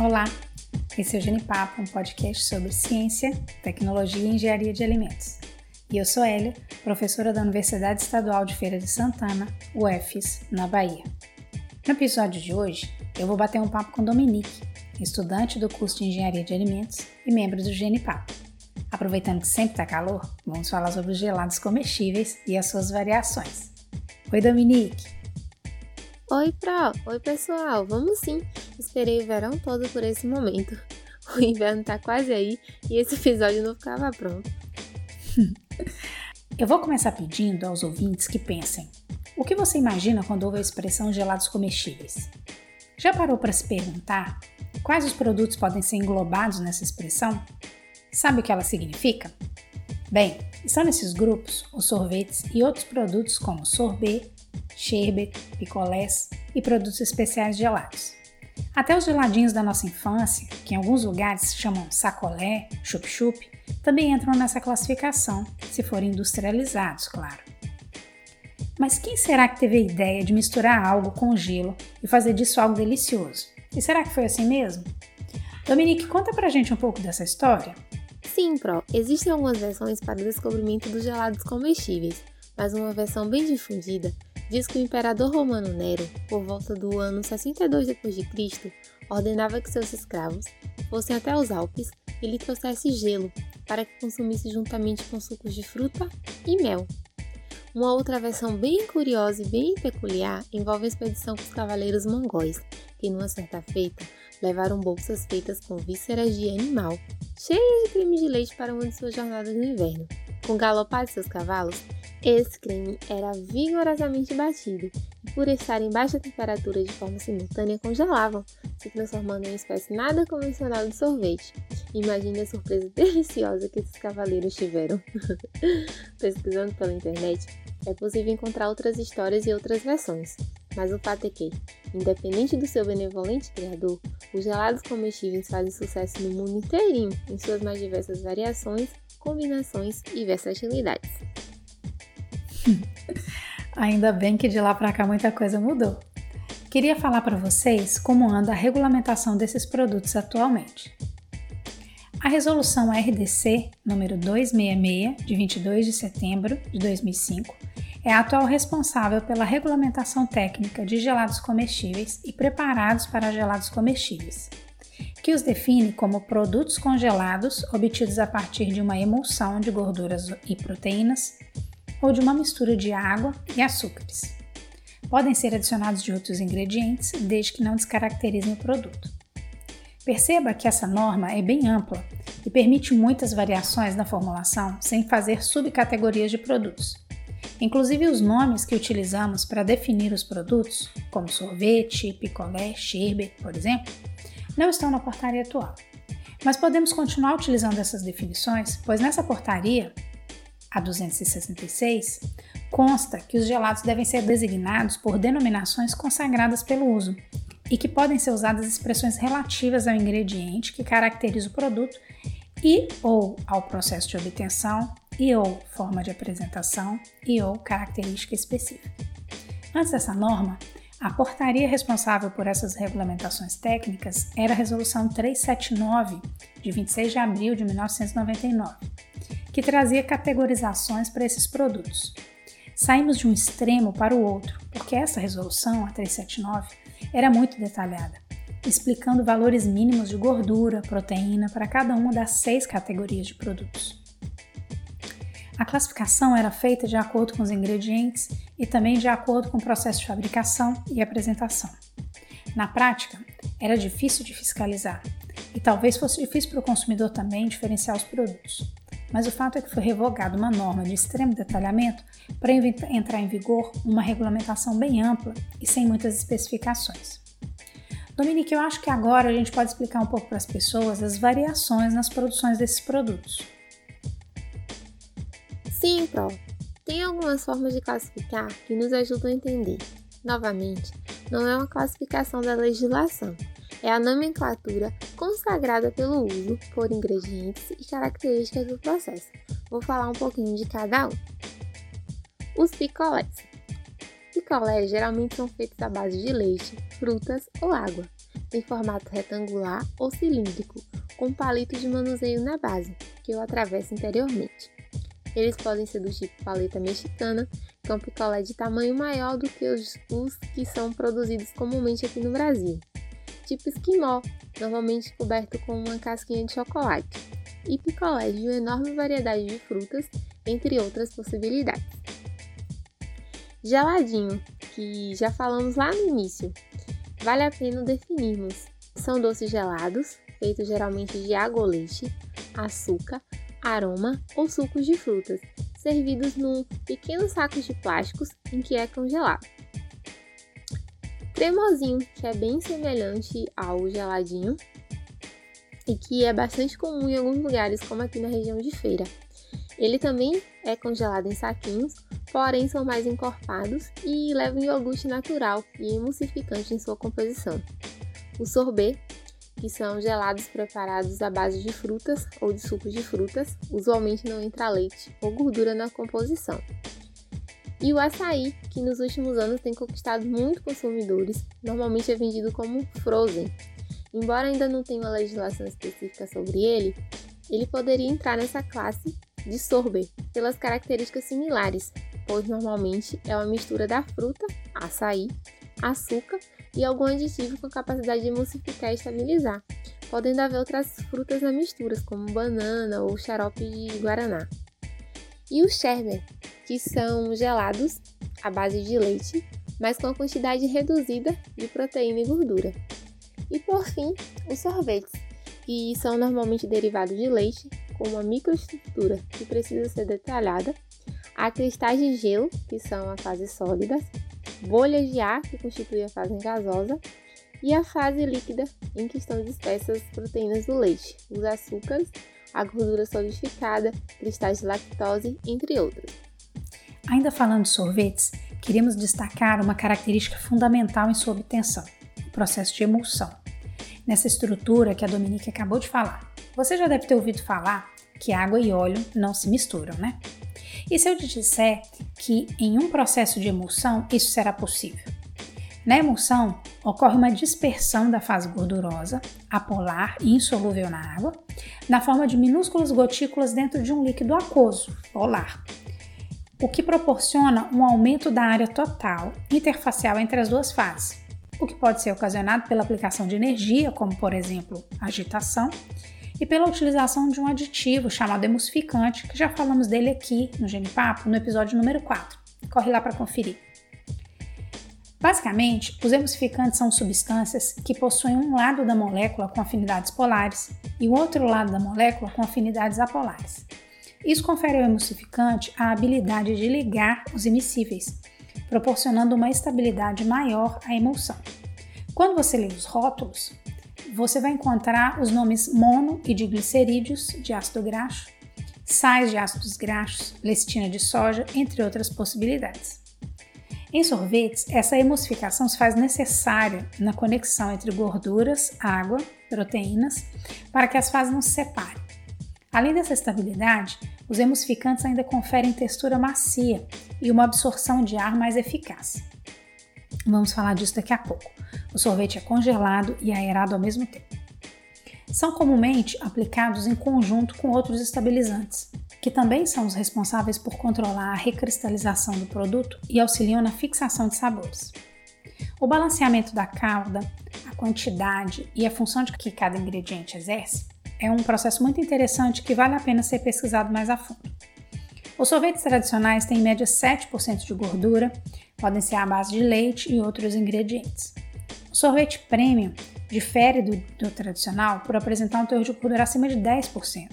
Olá, esse é o Genipapo, um podcast sobre ciência, tecnologia e engenharia de alimentos. E eu sou Hélia, professora da Universidade Estadual de Feira de Santana, UFES, na Bahia. No episódio de hoje, eu vou bater um papo com Dominique, estudante do curso de Engenharia de Alimentos e membro do Genipapo. Aproveitando que sempre está calor, vamos falar sobre os gelados comestíveis e as suas variações. Oi, Dominique! Oi, Pro! Oi, pessoal! Vamos sim! Esperei o verão todo por esse momento. O inverno tá quase aí e esse episódio não ficava pronto. Eu vou começar pedindo aos ouvintes que pensem: o que você imagina quando ouve a expressão gelados comestíveis? Já parou para se perguntar quais os produtos podem ser englobados nessa expressão? Sabe o que ela significa? Bem, estão nesses grupos os sorvetes e outros produtos como sorbet, sherbet, picolés e produtos especiais gelados. Até os geladinhos da nossa infância, que em alguns lugares se chamam sacolé, chup-chup, também entram nessa classificação, se forem industrializados, claro. Mas quem será que teve a ideia de misturar algo com gelo e fazer disso algo delicioso? E será que foi assim mesmo? Dominique, conta pra gente um pouco dessa história. Sim, Pro. Existem algumas versões para o descobrimento dos gelados comestíveis, mas uma versão bem difundida diz que o imperador romano Nero, por volta do ano 62 d.C., ordenava que seus escravos fossem até os Alpes e lhe trouxesse gelo para que consumisse juntamente com sucos de fruta e mel. Uma outra versão bem curiosa e bem peculiar envolve a expedição com os cavaleiros mongóis, que numa certa feita levaram bolsas feitas com vísceras de animal, cheias de creme de leite para uma de suas jornadas no inverno. Com galopar de seus cavalos, esse creme era vigorosamente batido e, por estar em baixa temperatura de forma simultânea, congelavam, se transformando em uma espécie nada convencional de sorvete. Imagine a surpresa deliciosa que esses cavaleiros tiveram. Pesquisando pela internet, é possível encontrar outras histórias e outras versões. Mas o fato é que, independente do seu benevolente criador, os gelados comestíveis fazem sucesso no mundo inteirinho, em suas mais diversas variações, combinações e versatilidades. Ainda bem que de lá para cá muita coisa mudou. Queria falar para vocês como anda a regulamentação desses produtos atualmente. A resolução RDC número 266 de 22 de setembro de 2005 é a atual responsável pela regulamentação técnica de gelados comestíveis e preparados para gelados comestíveis, que os define como produtos congelados obtidos a partir de uma emulsão de gorduras e proteínas ou de uma mistura de água e açúcares. Podem ser adicionados de outros ingredientes, desde que não descaracterizem o produto. Perceba que essa norma é bem ampla e permite muitas variações na formulação sem fazer subcategorias de produtos. Inclusive os nomes que utilizamos para definir os produtos, como sorvete, picolé, sherbet, por exemplo, não estão na portaria atual. Mas podemos continuar utilizando essas definições, pois nessa portaria a 266, consta que os gelados devem ser designados por denominações consagradas pelo uso e que podem ser usadas expressões relativas ao ingrediente que caracteriza o produto e ou ao processo de obtenção e ou forma de apresentação e ou característica específica. Antes dessa norma, a portaria responsável por essas regulamentações técnicas era a Resolução 379, de 26 de abril de 1999 que trazia categorizações para esses produtos. Saímos de um extremo para o outro, porque essa resolução, a 379, era muito detalhada, explicando valores mínimos de gordura, proteína para cada uma das seis categorias de produtos. A classificação era feita de acordo com os ingredientes e também de acordo com o processo de fabricação e apresentação. Na prática, era difícil de fiscalizar e talvez fosse difícil para o consumidor também diferenciar os produtos mas o fato é que foi revogada uma norma de extremo detalhamento para entrar em vigor uma regulamentação bem ampla e sem muitas especificações. Dominique, eu acho que agora a gente pode explicar um pouco para as pessoas as variações nas produções desses produtos. Sim, Pro. Tem algumas formas de classificar que nos ajudam a entender. Novamente, não é uma classificação da legislação, é a nomenclatura consagrada pelo uso por ingredientes e características do processo. Vou falar um pouquinho de cada um. Os picolés. Picolés geralmente são feitos à base de leite, frutas ou água. em formato retangular ou cilíndrico, com palito de manuseio na base, que o atravessa interiormente. Eles podem ser do tipo paleta mexicana, que é um picolé de tamanho maior do que os, os que são produzidos comumente aqui no Brasil. Tipo esquimó, normalmente coberto com uma casquinha de chocolate. E picolés de uma enorme variedade de frutas, entre outras possibilidades. Geladinho, que já falamos lá no início. Vale a pena definirmos. São doces gelados, feitos geralmente de água ou leite, açúcar, aroma ou sucos de frutas, servidos num pequeno saco de plásticos em que é congelado. Cremosinho, que é bem semelhante ao geladinho e que é bastante comum em alguns lugares, como aqui na região de feira. Ele também é congelado em saquinhos, porém são mais encorpados e levam iogurte natural e emulsificante em sua composição. O sorbet que são gelados preparados à base de frutas ou de sucos de frutas, usualmente não entra leite ou gordura na composição. E o açaí, que nos últimos anos tem conquistado muitos consumidores, normalmente é vendido como frozen. Embora ainda não tenha uma legislação específica sobre ele, ele poderia entrar nessa classe de sorbet pelas características similares, pois normalmente é uma mistura da fruta, açaí, açúcar e algum aditivo com capacidade de emulsificar e estabilizar, podendo haver outras frutas na mistura, como banana ou xarope de guaraná. E o sherbet, que são gelados à base de leite, mas com a quantidade reduzida de proteína e gordura. E por fim, os sorvetes, que são normalmente derivados de leite, com uma microestrutura que precisa ser detalhada, há cristais de gelo, que são as fases sólidas, bolhas de ar, que constitui a fase gasosa, e a fase líquida, em que estão dispersas as proteínas do leite, os açúcares, a gordura solidificada, cristais de lactose, entre outros. Ainda falando de sorvetes, queremos destacar uma característica fundamental em sua obtenção: o processo de emulsão. Nessa estrutura que a Dominique acabou de falar, você já deve ter ouvido falar que água e óleo não se misturam, né? E se eu te disser que em um processo de emulsão isso será possível? Na emulsão, ocorre uma dispersão da fase gordurosa, apolar e insolúvel na água, na forma de minúsculas gotículas dentro de um líquido aquoso, polar, o que proporciona um aumento da área total interfacial entre as duas fases, o que pode ser ocasionado pela aplicação de energia, como por exemplo agitação, e pela utilização de um aditivo chamado emulsificante, que já falamos dele aqui no Genipapo, no episódio número 4. Corre lá para conferir. Basicamente, os emulsificantes são substâncias que possuem um lado da molécula com afinidades polares e o outro lado da molécula com afinidades apolares. Isso confere ao emulsificante a habilidade de ligar os imissíveis, proporcionando uma estabilidade maior à emulsão. Quando você lê os rótulos, você vai encontrar os nomes mono e diglicerídeos de ácido graxo, sais de ácidos graxos, lecitina de soja, entre outras possibilidades. Em sorvetes, essa emulsificação se faz necessária na conexão entre gorduras, água, proteínas, para que as fases não se separem. Além dessa estabilidade, os emulsificantes ainda conferem textura macia e uma absorção de ar mais eficaz. Vamos falar disso daqui a pouco. O sorvete é congelado e aerado ao mesmo tempo. São comumente aplicados em conjunto com outros estabilizantes, que também são os responsáveis por controlar a recristalização do produto e auxiliam na fixação de sabores. O balanceamento da calda, a quantidade e a função de que cada ingrediente exerce é um processo muito interessante que vale a pena ser pesquisado mais a fundo. Os sorvetes tradicionais têm em média 7% de gordura, podem ser à base de leite e outros ingredientes. O sorvete premium difere do, do tradicional por apresentar um teor de gordura acima de 10%,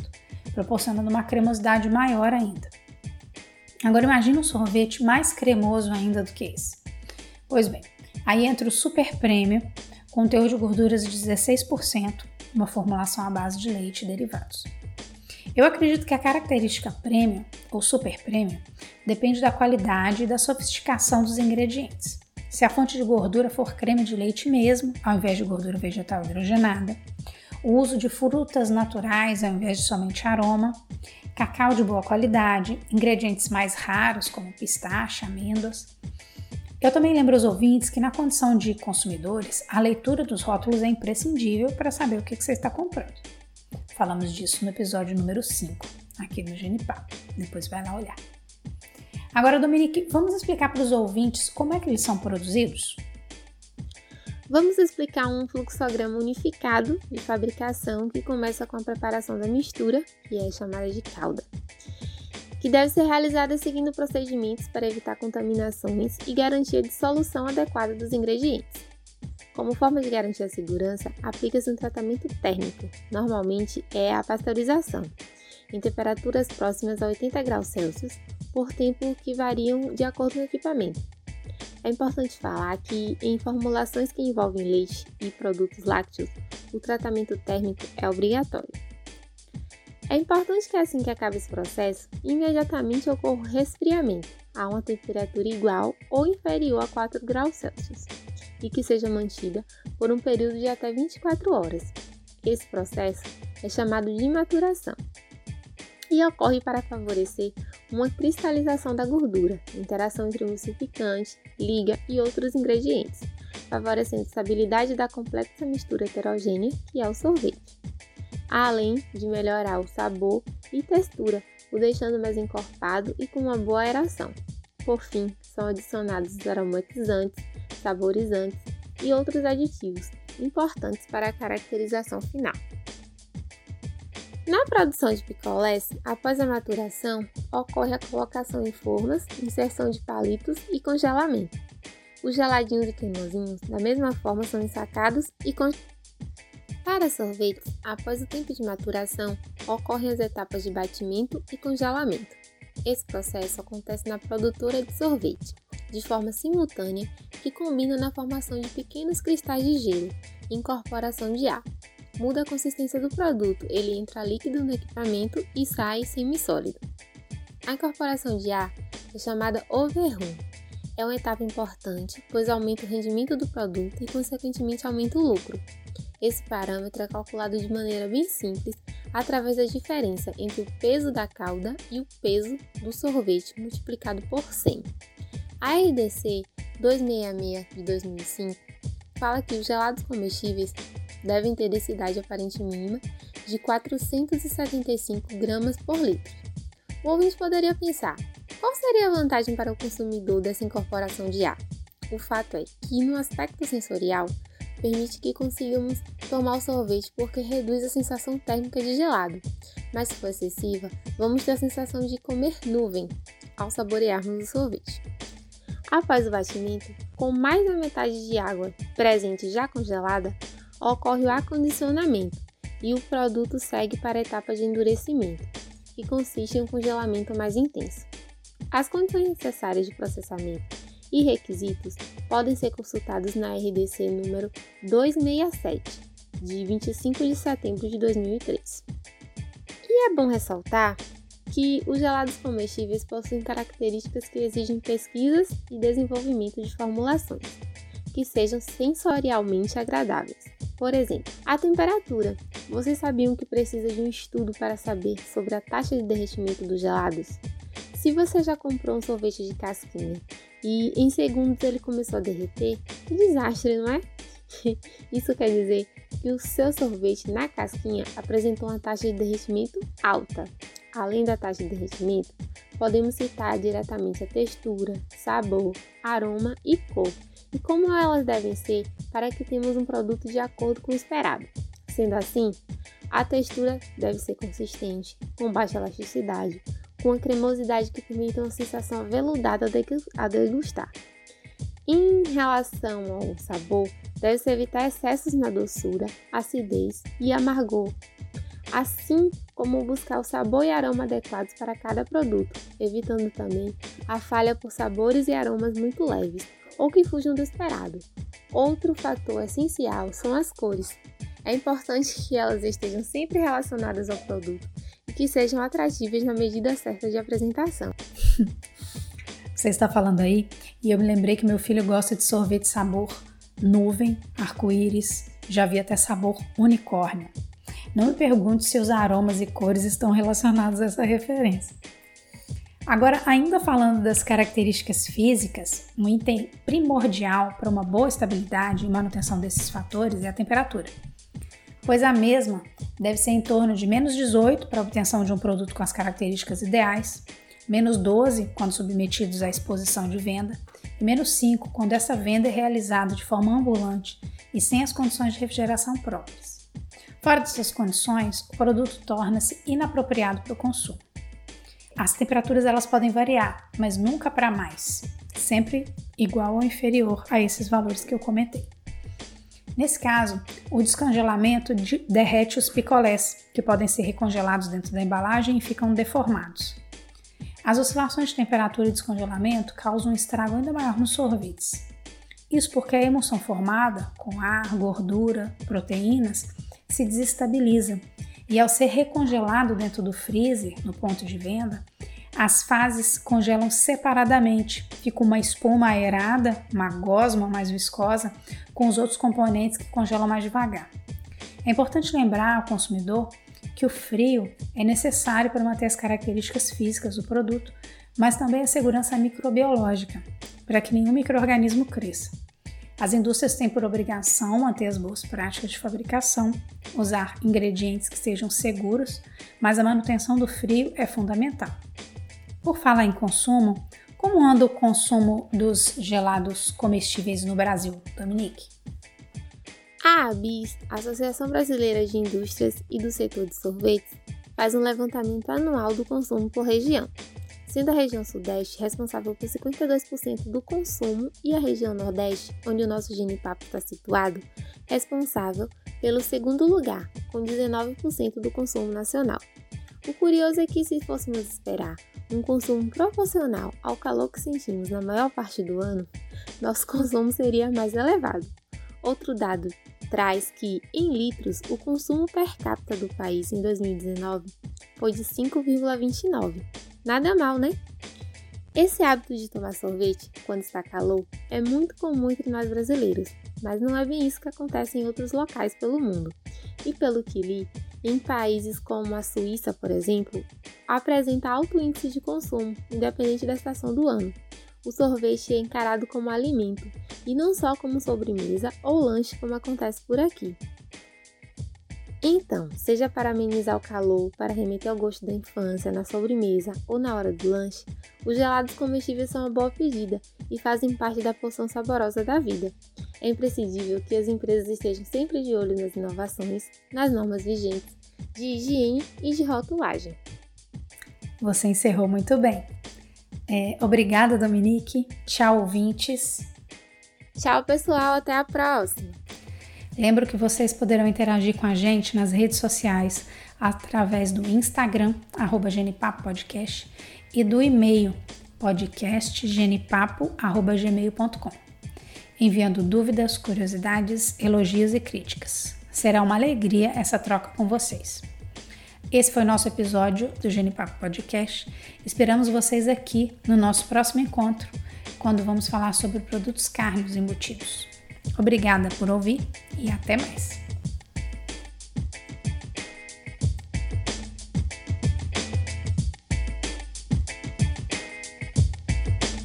proporcionando uma cremosidade maior ainda. Agora imagine um sorvete mais cremoso ainda do que esse. Pois bem, aí entra o super premium com um teor de gorduras de 16%, uma formulação à base de leite e derivados. Eu acredito que a característica premium ou super premium depende da qualidade e da sofisticação dos ingredientes. Se a fonte de gordura for creme de leite mesmo, ao invés de gordura vegetal hidrogenada, o uso de frutas naturais ao invés de somente aroma, cacau de boa qualidade, ingredientes mais raros como pistache, amêndoas, Eu também lembro aos ouvintes que, na condição de consumidores, a leitura dos rótulos é imprescindível para saber o que você está comprando. Falamos disso no episódio número 5, aqui no Genipapo. Depois vai lá olhar. Agora, Dominique, vamos explicar para os ouvintes como é que eles são produzidos? Vamos explicar um fluxograma unificado de fabricação que começa com a preparação da mistura, que é chamada de calda, que deve ser realizada seguindo procedimentos para evitar contaminações e garantia de solução adequada dos ingredientes. Como forma de garantir a segurança, aplica-se um tratamento térmico, normalmente é a pasteurização, em temperaturas próximas a 80 graus Celsius, por tempo que variam de acordo com o equipamento. É importante falar que, em formulações que envolvem leite e produtos lácteos, o tratamento térmico é obrigatório. É importante que, assim que acabe esse processo, imediatamente ocorra o resfriamento a uma temperatura igual ou inferior a 4 graus Celsius e que seja mantida por um período de até 24 horas. Esse processo é chamado de maturação e ocorre para favorecer uma cristalização da gordura, interação entre emulsificante, liga e outros ingredientes, favorecendo a estabilidade da complexa mistura heterogênea que é o sorvete, além de melhorar o sabor e textura, o deixando mais encorpado e com uma boa aeração. Por fim, são adicionados os aromatizantes, saborizantes e outros aditivos importantes para a caracterização final. Na produção de picolés, após a maturação, ocorre a colocação em formas, inserção de palitos e congelamento. Os geladinhos e cremosinhos, da mesma forma, são ensacados e congelados. Para sorvetes, após o tempo de maturação, ocorrem as etapas de batimento e congelamento. Esse processo acontece na produtora de sorvete, de forma simultânea, que combina na formação de pequenos cristais de gelo incorporação de ar muda a consistência do produto, ele entra líquido no equipamento e sai semi-sólido. A incorporação de ar é chamada overrun. É uma etapa importante, pois aumenta o rendimento do produto e, consequentemente, aumenta o lucro. Esse parâmetro é calculado de maneira bem simples através da diferença entre o peso da calda e o peso do sorvete multiplicado por 100. A RDC 266 de 2005 fala que os gelados comestíveis devem ter densidade aparente mínima de 475 gramas por litro. O ouvinte poderia pensar: qual seria a vantagem para o consumidor dessa incorporação de ar? O fato é que, no aspecto sensorial, permite que consigamos tomar o sorvete porque reduz a sensação térmica de gelado, mas se for excessiva, vamos ter a sensação de comer nuvem ao saborearmos o sorvete. Após o batimento, com mais da metade de água presente já congelada, ocorre o acondicionamento e o produto segue para a etapa de endurecimento, que consiste em um congelamento mais intenso. As condições necessárias de processamento e requisitos podem ser consultados na RDC número 267, de 25 de setembro de 2003. E é bom ressaltar que os gelados comestíveis possuem características que exigem pesquisas e desenvolvimento de formulações que sejam sensorialmente agradáveis. Por exemplo, a temperatura. Vocês sabiam que precisa de um estudo para saber sobre a taxa de derretimento dos gelados? Se você já comprou um sorvete de casquinha e em segundos ele começou a derreter, que desastre, não é? Isso quer dizer que o seu sorvete na casquinha apresentou uma taxa de derretimento alta. Além da taxa de derretimento, podemos citar diretamente a textura, sabor, aroma e cor, e como elas devem ser para que tenhamos um produto de acordo com o esperado. Sendo assim, a textura deve ser consistente, com baixa elasticidade, com a cremosidade que permita uma sensação aveludada a degustar. Em relação ao sabor, deve-se evitar excessos na doçura, acidez e amargor, assim como buscar o sabor e aroma adequados para cada produto, evitando também a falha por sabores e aromas muito leves, ou que fujam do esperado. Outro fator essencial são as cores. É importante que elas estejam sempre relacionadas ao produto e que sejam atrativas na medida certa de apresentação. Você está falando aí e eu me lembrei que meu filho gosta de sorvete sabor nuvem, arco-íris, já vi até sabor unicórnio. Não me pergunte se os aromas e cores estão relacionados a essa referência. Agora, ainda falando das características físicas, um item primordial para uma boa estabilidade e manutenção desses fatores é a temperatura, pois a mesma deve ser em torno de menos 18 para a obtenção de um produto com as características ideais, menos 12 quando submetidos à exposição de venda e menos 5 quando essa venda é realizada de forma ambulante e sem as condições de refrigeração próprias. Fora dessas condições, o produto torna-se inapropriado para o consumo. As temperaturas elas podem variar, mas nunca para mais, sempre igual ou inferior a esses valores que eu comentei. Nesse caso, o descongelamento derrete os picolés, que podem ser recongelados dentro da embalagem e ficam deformados. As oscilações de temperatura e descongelamento causam um estrago ainda maior nos sorvetes. Isso porque a emulsão formada, com ar, gordura, proteínas, se desestabiliza e ao ser recongelado dentro do freezer, no ponto de venda, as fases congelam separadamente. Fica uma espuma aerada, uma gosma mais viscosa, com os outros componentes que congelam mais devagar. É importante lembrar ao consumidor que o frio é necessário para manter as características físicas do produto, mas também a segurança microbiológica, para que nenhum microorganismo cresça. As indústrias têm por obrigação manter as boas práticas de fabricação, usar ingredientes que sejam seguros, mas a manutenção do frio é fundamental. Por falar em consumo, como anda o consumo dos gelados comestíveis no Brasil, Dominique? A ABIS, Associação Brasileira de Indústrias e do Setor de Sorvetes, faz um levantamento anual do consumo por região sendo a região Sudeste responsável por 52% do consumo e a região Nordeste, onde o nosso genipapo está situado, responsável pelo segundo lugar, com 19% do consumo nacional. O curioso é que, se fôssemos esperar um consumo proporcional ao calor que sentimos na maior parte do ano, nosso consumo seria mais elevado. Outro dado traz que, em litros, o consumo per capita do país em 2019 foi de 5,29 Nada mal, né? Esse hábito de tomar sorvete quando está calor é muito comum entre nós brasileiros, mas não é bem isso que acontece em outros locais pelo mundo. E pelo que li, em países como a Suíça, por exemplo, apresenta alto índice de consumo, independente da estação do ano. O sorvete é encarado como alimento e não só como sobremesa ou lanche como acontece por aqui. Então, seja para amenizar o calor, para remeter ao gosto da infância, na sobremesa ou na hora do lanche, os gelados comestíveis são uma boa pedida e fazem parte da porção saborosa da vida. É imprescindível que as empresas estejam sempre de olho nas inovações, nas normas vigentes de higiene e de rotulagem. Você encerrou muito bem. É, obrigada, Dominique. Tchau, ouvintes. Tchau, pessoal. Até a próxima. Lembro que vocês poderão interagir com a gente nas redes sociais através do Instagram, arroba Podcast, e do e-mail podcastgenipapo.gmail.com, enviando dúvidas, curiosidades, elogios e críticas. Será uma alegria essa troca com vocês. Esse foi nosso episódio do Genipapo Podcast. Esperamos vocês aqui no nosso próximo encontro, quando vamos falar sobre produtos carnes embutidos. Obrigada por ouvir e até mais.